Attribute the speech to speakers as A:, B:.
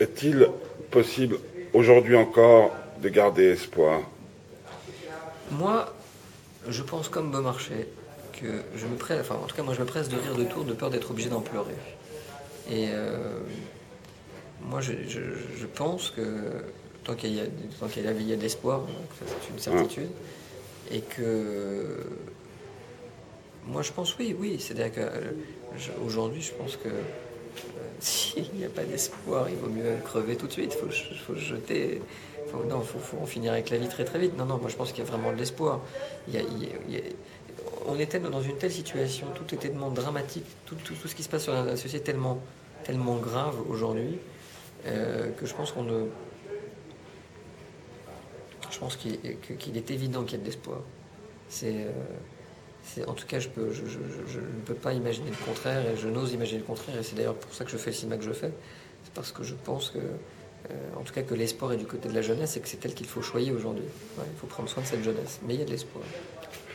A: Est-il possible aujourd'hui encore de garder espoir?
B: Moi, je pense comme Beaumarchais que je me presse, enfin en tout cas moi je me presse de rire de tour de peur d'être obligé d'en pleurer. Et euh, moi je, pense que tant qu'il y, a, qu'il y, a, il y a de l'espoir, c'est une certitude, et que moi je pense oui, oui, c'est-à-dire qu'aujourd'hui je pense que s'il n'y a pas d'espoir, il vaut mieux crever tout de suite. Il faut, faut, jeter. Non, faut, faut, en finir avec la vie très très vite. Non, non, moi je pense qu'il y a vraiment de l'espoir. on était dans une telle situation, tout est tellement dramatique, tout ce qui se passe sur la société est tellement, tellement grave aujourd'hui euh, que je pense qu'on ne. Je pense qu'il est évident qu'il y a de l'espoir. C'est. Euh, en tout cas, je, ne peux pas imaginer le contraire et je n'ose imaginer le contraire. Et c'est d'ailleurs pour ça que je fais le cinéma que je fais. C'est parce que je pense que, euh, en tout cas, que l'espoir est du côté de la jeunesse et que c'est elle qu'il faut choyer aujourd'hui. il faut prendre soin de cette jeunesse. Mais il y a de l'espoir.